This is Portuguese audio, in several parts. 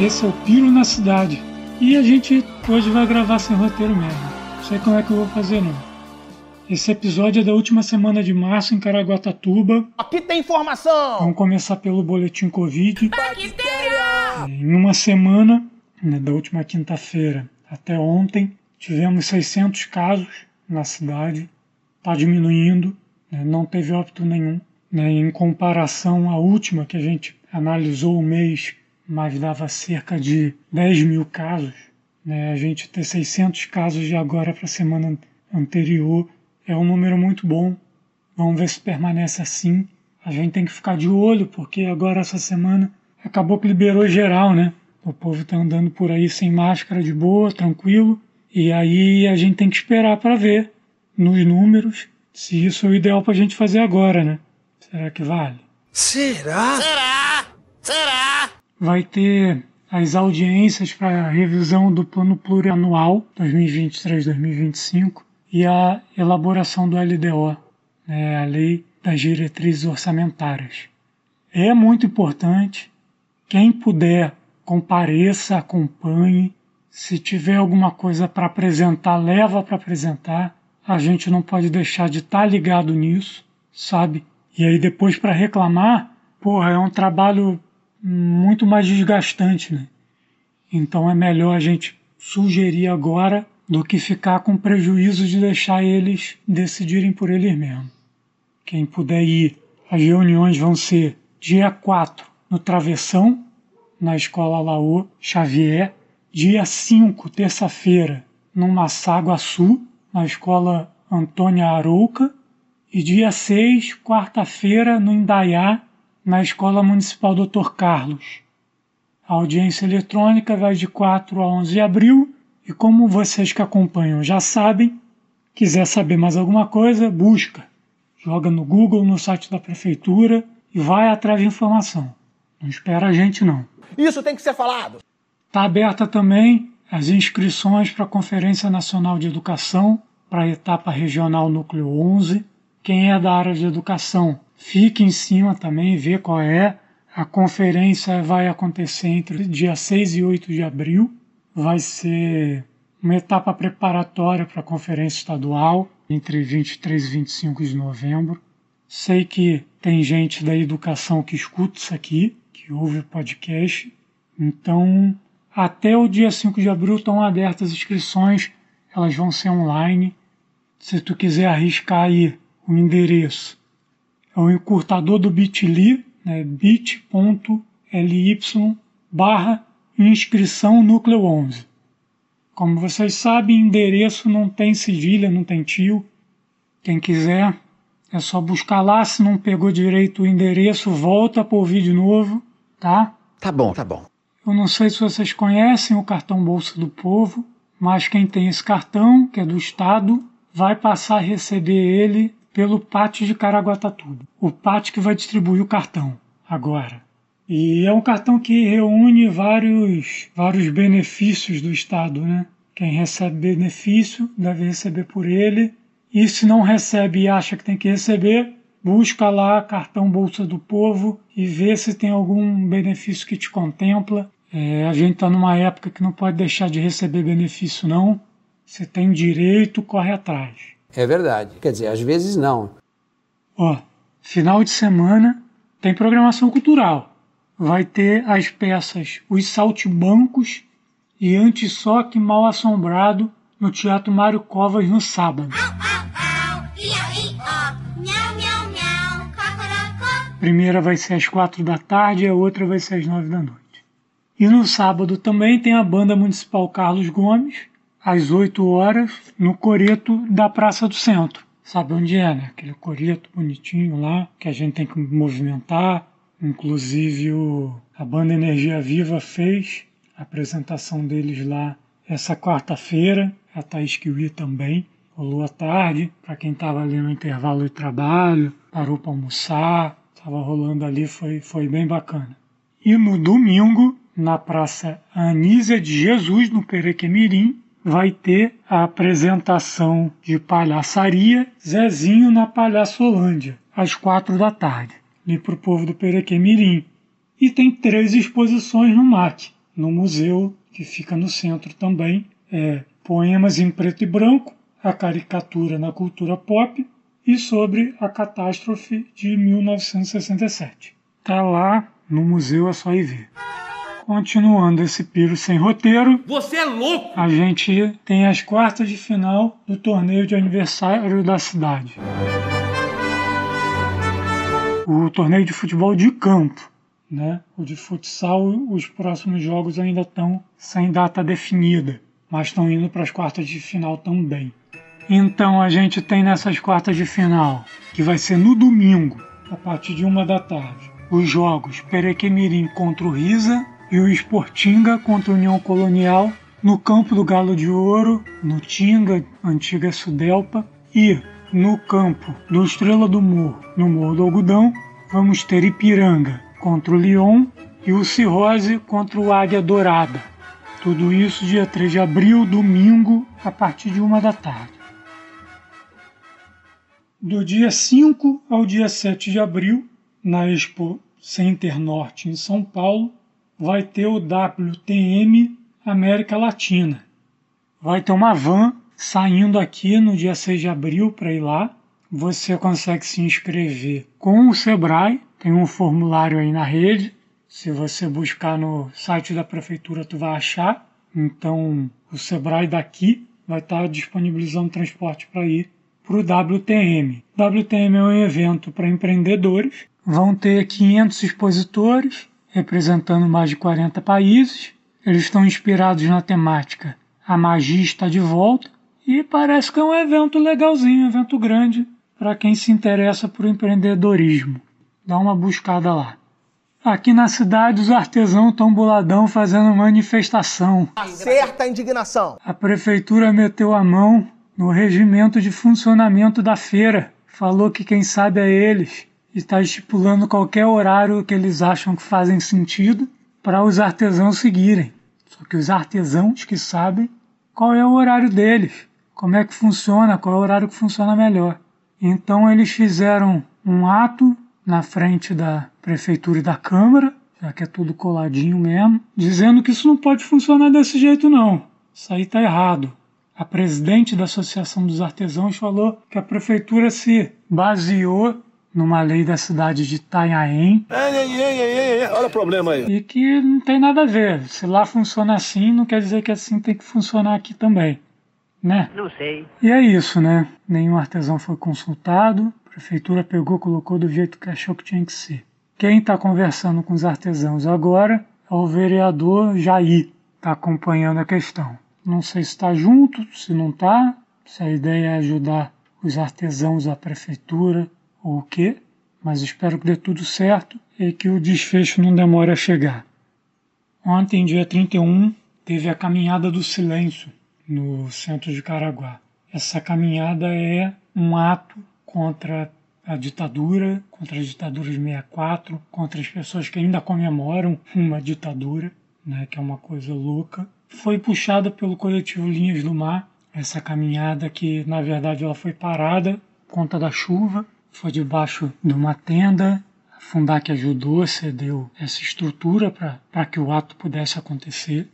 Esse é o Piro na Cidade. E a gente hoje vai gravar sem roteiro mesmo. Não sei como é que eu vou fazer não. Esse episódio é da última semana de março em Caraguatatuba. Aqui tem informação! Vamos começar pelo boletim Covid. Bactéria! Em uma semana, né, da última quinta-feira até ontem, tivemos 600 casos na cidade. Está diminuindo, né, não teve óbito nenhum. Né, em comparação à última que a gente analisou o mês, mas dava cerca de 10 mil casos. Né, a gente ter 600 casos de agora para a semana anterior é um número muito bom. Vamos ver se permanece assim. A gente tem que ficar de olho, porque agora essa semana acabou que liberou geral, né? O povo tá andando por aí sem máscara, de boa, tranquilo. E aí a gente tem que esperar para ver nos números se isso é o ideal para a gente fazer agora, né? Será que vale? Será? Será? Será? Vai ter as audiências para a revisão do plano plurianual 2023-2025 e a elaboração do LDO, né, a Lei das Diretrizes Orçamentárias. É muito importante, quem puder, compareça, acompanhe. Se tiver alguma coisa para apresentar, leva para apresentar. A gente não pode deixar de estar tá ligado nisso, sabe? E aí depois para reclamar, porra, é um trabalho muito mais desgastante, né? Então é melhor a gente sugerir agora do que ficar com prejuízo de deixar eles decidirem por eles mesmos. Quem puder ir, as reuniões vão ser dia 4 no Travessão, na Escola Laô Xavier, dia 5, terça-feira, no Massaguaçu, na Escola Antônia Arouca, e dia 6, quarta-feira, no Indaiá, na Escola Municipal Dr. Carlos. A audiência eletrônica vai de 4 a 11 de abril e como vocês que acompanham já sabem, quiser saber mais alguma coisa, busca. Joga no Google, no site da prefeitura e vai atrás de informação. Não espera a gente não. Isso tem que ser falado. Está aberta também as inscrições para a Conferência Nacional de Educação para a etapa regional Núcleo 11. Quem é da área de educação, fique em cima também, vê qual é. A conferência vai acontecer entre dia 6 e 8 de abril vai ser uma etapa preparatória para a conferência estadual entre 23 e 25 de novembro. Sei que tem gente da educação que escuta isso aqui, que ouve o podcast. Então, até o dia 5 de abril estão abertas as inscriçõões, elas vão ser online. Se tu quiser arriscar aí o endereço, é o encurtador do bit.ly, né, bit.ly barra inscrição núcleo 11. Como vocês sabem, endereço não tem cedilha, não tem tio. Quem quiser é só buscar lá, se não pegou direito o endereço, volta para ouvir de novo, tá? Tá bom, tá bom. Eu não sei se vocês conhecem o cartão Bolsa do Povo, mas quem tem esse cartão, que é do Estado, vai passar a receber ele pelo PAT de Caraguatatuba. O PAT que vai distribuir o cartão agora. E é um cartão que reúne vários, vários benefícios do Estado, né? Quem recebe benefício deve receber por ele. E se não recebe e acha que tem que receber, busca lá cartão Bolsa do Povo e vê se tem algum benefício que te contempla. É, a gente está numa época que não pode deixar de receber benefício, não. Você tem direito, corre atrás. É verdade. Quer dizer, às vezes não. Ó, final de semana tem programação cultural vai ter as peças Os Saltimbancos e Antissoque Mal Assombrado no Teatro Mário Covas no sábado. Primeira vai ser às quatro da tarde e a outra vai ser às nove da noite. E no sábado também tem a Banda Municipal Carlos Gomes, às 8 horas, no coreto da Praça do Centro. Sabe onde é, né? Aquele coreto bonitinho lá, que a gente tem que movimentar, Inclusive o, a banda Energia Viva fez a apresentação deles lá essa quarta-feira, a Thaís Kiwi também. Rolou à tarde, para quem estava ali no intervalo de trabalho, parou para almoçar, estava rolando ali, foi, foi bem bacana. E no domingo, na Praça Anísia de Jesus, no Perequemirim, vai ter a apresentação de palhaçaria Zezinho na Palhaçolândia, às quatro da tarde ali para o povo do Perequemirim. E tem três exposições no MAC, no museu, que fica no centro também. É, poemas em preto e branco, a caricatura na cultura pop e sobre a catástrofe de 1967. Tá lá no museu, é só ir ver. Continuando esse piro sem roteiro. Você é louco! A gente tem as quartas de final do torneio de aniversário da cidade. O torneio de futebol de campo, né? O de futsal, os próximos jogos ainda estão sem data definida, mas estão indo para as quartas de final também. Então a gente tem nessas quartas de final, que vai ser no domingo, a partir de uma da tarde, os jogos Perequemirim contra o Risa e o Sportinga contra a União Colonial no campo do Galo de Ouro, no Tinga, antiga Sudelpa, e no campo do Estrela do Morro, no Morro do Algodão, vamos ter Ipiranga contra o Lyon e o Cirrose contra o Águia Dourada. Tudo isso dia 3 de abril, domingo, a partir de uma da tarde. Do dia 5 ao dia 7 de abril, na Expo Center Norte em São Paulo, vai ter o WTM América Latina. Vai ter uma van saindo aqui no dia 6 de abril para ir lá. Você consegue se inscrever com o Sebrae, tem um formulário aí na rede. Se você buscar no site da prefeitura, tu vai achar. Então, o Sebrae daqui vai estar disponibilizando transporte para ir para o WTM. WTM é um evento para empreendedores. Vão ter 500 expositores representando mais de 40 países. Eles estão inspirados na temática A Magia está de volta e parece que é um evento legalzinho, um evento grande para quem se interessa por empreendedorismo. Dá uma buscada lá. Aqui na cidade, os artesãos estão boladão fazendo manifestação. Certa indignação. A prefeitura meteu a mão no regimento de funcionamento da feira. Falou que quem sabe é eles está estipulando qualquer horário que eles acham que fazem sentido para os artesãos seguirem. Só que os artesãos que sabem qual é o horário deles, como é que funciona, qual é o horário que funciona melhor. Então eles fizeram um ato na frente da prefeitura e da câmara, já que é tudo coladinho mesmo, dizendo que isso não pode funcionar desse jeito não. Isso aí está errado. A presidente da Associação dos Artesãos falou que a prefeitura se baseou numa lei da cidade de Itanhaém. Olha o problema aí. E que não tem nada a ver. Se lá funciona assim, não quer dizer que assim tem que funcionar aqui também. Né? Não sei. E é isso, né? Nenhum artesão foi consultado. A prefeitura pegou, colocou do jeito que achou que tinha que ser. Quem está conversando com os artesãos agora é o vereador Jair. Está acompanhando a questão. Não sei se está junto, se não está. Se a ideia é ajudar os artesãos, a prefeitura, o quê, mas espero que dê tudo certo e que o desfecho não demore a chegar. Ontem, dia 31, teve a Caminhada do Silêncio no centro de Caraguá. Essa caminhada é um ato contra a ditadura, contra a ditadura de 64, contra as pessoas que ainda comemoram uma ditadura, né, que é uma coisa louca. Foi puxada pelo coletivo Linhas do Mar, essa caminhada que na verdade ela foi parada por conta da chuva foi debaixo de uma tenda. A Fundac ajudou, cedeu essa estrutura para que o ato pudesse acontecer.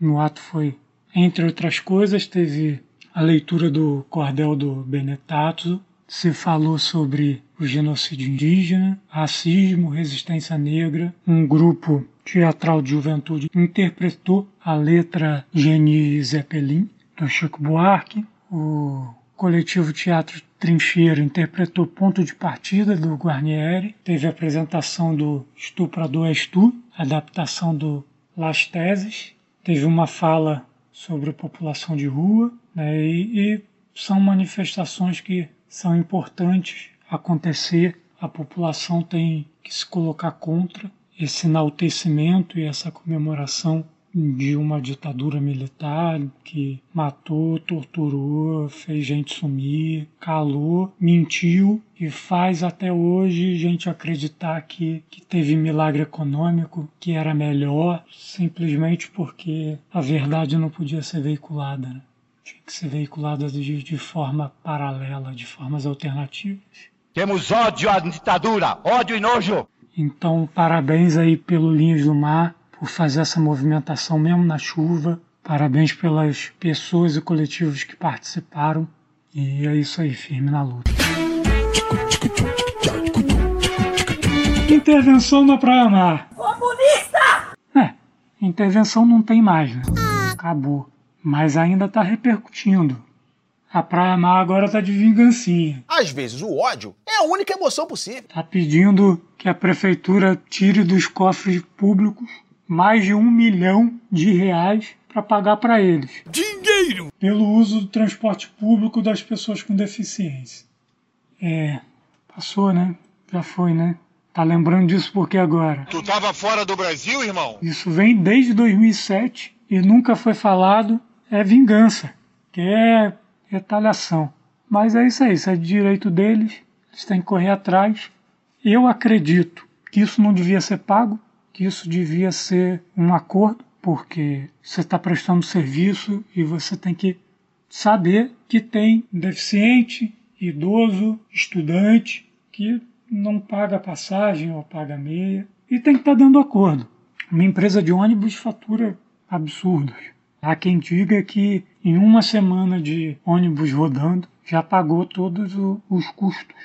No ato foi, entre outras coisas, teve a leitura do cordel do Benetato, se falou sobre o genocídio indígena, racismo, resistência negra. Um grupo teatral de juventude interpretou a letra Geni Zeppelin, do Chico Buarque. O coletivo Teatro Trincheiro interpretou Ponto de Partida do Guarnieri, teve a apresentação do Estuprador és tu, adaptação do Las Teses, teve uma fala sobre a população de rua, né, e, e são manifestações que são importantes acontecer, a população tem que se colocar contra esse enaltecimento e essa comemoração de uma ditadura militar que matou, torturou, fez gente sumir, calou, mentiu e faz até hoje gente acreditar que, que teve milagre econômico, que era melhor, simplesmente porque a verdade não podia ser veiculada. Né? Tinha que ser veiculada de, de forma paralela, de formas alternativas. Temos ódio à ditadura, ódio e nojo. Então, parabéns aí pelo Linhas do Mar por fazer essa movimentação mesmo na chuva. Parabéns pelas pessoas e coletivos que participaram. E é isso aí, firme na luta. Intervenção na Praia Mar. Comunista! É, intervenção não tem mais, né? Acabou. Mas ainda tá repercutindo. A Praia Mar agora tá de vingancinha. Às vezes o ódio é a única emoção possível. Tá pedindo que a prefeitura tire dos cofres públicos mais de um milhão de reais para pagar para eles. Dinheiro! Pelo uso do transporte público das pessoas com deficiência. É, passou, né? Já foi, né? Tá lembrando disso porque agora? Tu tava fora do Brasil, irmão? Isso vem desde 2007 e nunca foi falado. É vingança, que é retaliação. Mas é isso aí, isso é direito deles, eles têm que correr atrás. Eu acredito que isso não devia ser pago, isso devia ser um acordo, porque você está prestando serviço e você tem que saber que tem deficiente, idoso, estudante que não paga passagem ou paga meia e tem que estar tá dando acordo. Uma empresa de ônibus fatura absurdos. Há quem diga que em uma semana de ônibus rodando já pagou todos os custos.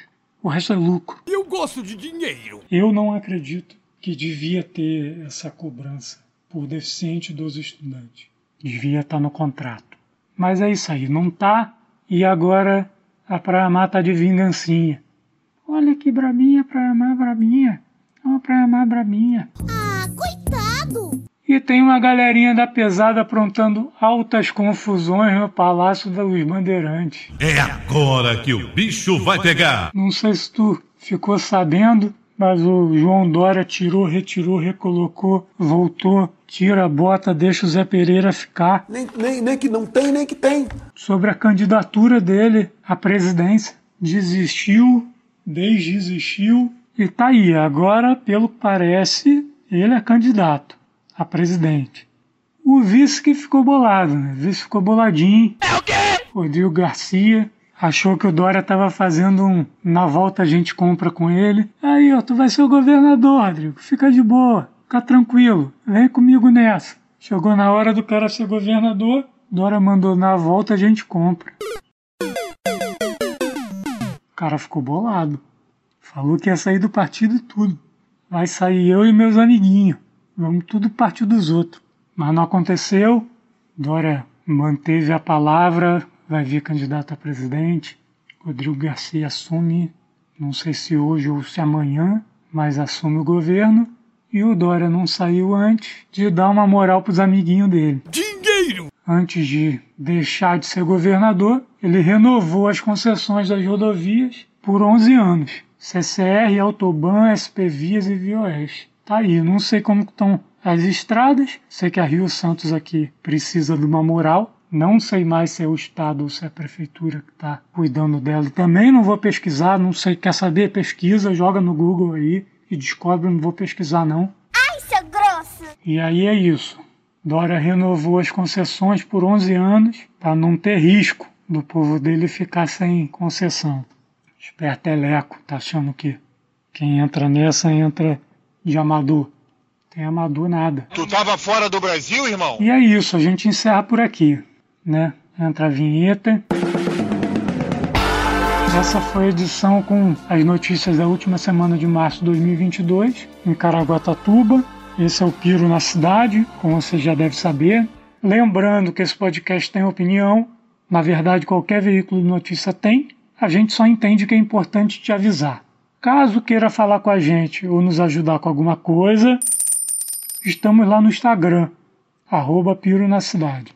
O resto é lucro. Eu gosto de dinheiro. Eu não acredito que devia ter essa cobrança por deficiente dos estudantes. Devia estar no contrato. Mas é isso aí, não está. E agora a Praia Mar tá de vingancinha. Olha que braminha, Praia Mar, braminha. É uma Praia Mar, braminha. Ah, coitado! E tem uma galerinha da pesada aprontando altas confusões no Palácio dos Bandeirantes. É agora que o bicho vai pegar! Não sei se tu ficou sabendo, mas o João Dória tirou, retirou, recolocou, voltou, tira a bota, deixa o Zé Pereira ficar. Nem, nem, nem que não tem, nem que tem. Sobre a candidatura dele à presidência. Desistiu, desdesistiu e tá aí. Agora, pelo que parece, ele é candidato a presidente. O vice que ficou bolado, né? O vice ficou boladinho. É o quê? Rodrigo Garcia achou que o Dória estava fazendo um na volta a gente compra com ele. Aí, ó, tu vai ser o governador, Rodrigo. Fica de boa, fica tranquilo. Vem comigo nessa. Chegou na hora do cara ser governador, Dória mandou na volta a gente compra. O cara ficou bolado. Falou que ia sair do partido e tudo. Vai sair eu e meus amiguinhos. Vamos tudo partir dos outros. Mas não aconteceu. Dória manteve a palavra, vai vir candidato a presidente. Rodrigo Garcia assume, não sei se hoje ou se amanhã, mas assume o governo. E o Dória não saiu antes de dar uma moral para os amiguinhos dele. Dinheiro! Antes de deixar de ser governador, ele renovou as concessões das rodovias por 11 anos. CCR, Autoban, SPVias e Vioeste. Tá aí, não sei como estão as estradas. Sei que a Rio Santos aqui precisa de uma moral. Não sei mais se é o Estado ou se é a Prefeitura que está cuidando dela. Também não vou pesquisar, não sei. Quer saber? Pesquisa, joga no Google aí e descobre. Não vou pesquisar, não. Ai, seu grosso! E aí é isso. Dória renovou as concessões por 11 anos para não ter risco do povo dele ficar sem concessão. Esperteleco, tá achando que quem entra nessa entra de amador. Tem amador nada. Tu tava fora do Brasil, irmão? E é isso, a gente encerra por aqui, né? Entra a vinheta. Essa foi a edição com as notícias da última semana de março de 2022 em Caraguatatuba. Esse é o Piro na Cidade, como você já deve saber. Lembrando que esse podcast tem opinião, na verdade qualquer veículo de notícia tem, a gente só entende que é importante te avisar. Caso queira falar com a gente ou nos ajudar com alguma coisa, estamos lá no Instagram, arroba Piro na Cidade.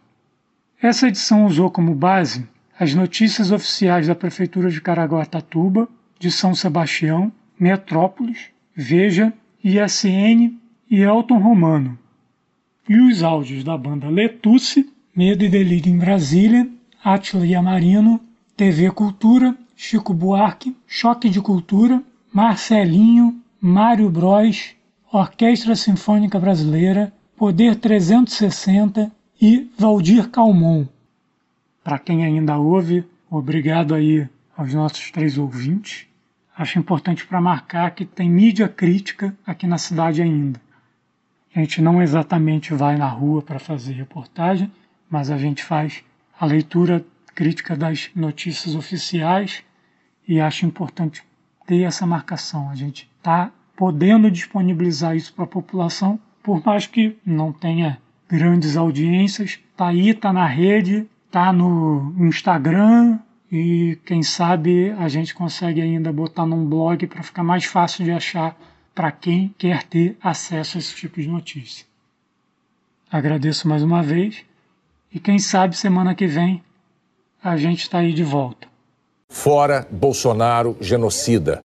Essa edição usou como base as notícias oficiais da Prefeitura de Caraguatatuba, de São Sebastião, Metrópolis, Veja, ISN e Elton Romano. E os áudios da banda Letusse, Medo e Delírio em Brasília, Atila Yamarino, TV Cultura, Chico Buarque, Choque de Cultura, Marcelinho, Mário Bros, Orquestra Sinfônica Brasileira, Poder 360 e Valdir Calmon. Para quem ainda ouve, obrigado aí aos nossos três ouvintes. Acho importante para marcar que tem mídia crítica aqui na cidade ainda. A gente não exatamente vai na rua para fazer reportagem, mas a gente faz a leitura crítica das notícias oficiais e acho importante ter essa marcação. A gente está podendo disponibilizar isso para a população, por mais que não tenha grandes audiências, está aí, está na rede, está no Instagram e quem sabe a gente consegue ainda botar num blog para ficar mais fácil de achar para quem quer ter acesso a esse tipo de notícia. Agradeço mais uma vez e quem sabe semana que vem a gente está aí de volta. Fora Bolsonaro genocida.